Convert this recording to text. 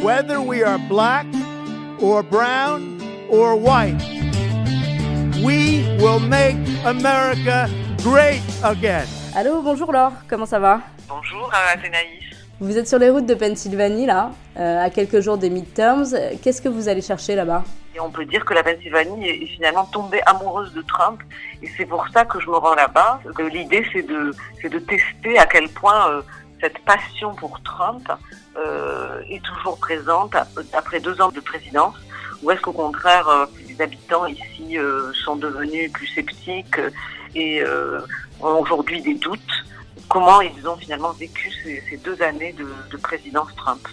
whether we are black or brown or white. We will make America great again. Allô, bonjour Laure, comment ça va? Bonjour, euh, c'est Naïs. Vous êtes sur les routes de Pennsylvanie là, euh, à quelques jours des midterms. Qu'est-ce que vous allez chercher là-bas? Et on peut dire que la Pennsylvanie est, finalement tombée amoureuse de Trump, et c'est pour ça que je me rends là-bas. Que L'idée, c'est de, c'est de tester à quel point euh, cette passion pour Trump euh, est toujours présente après deux ans de présidence, ou est-ce qu'au contraire, euh, les habitants ici euh, sont devenus plus sceptiques et euh, ont aujourd'hui des doutes? Comment ils ont finalement vécu ces, deux années de présidence Trump?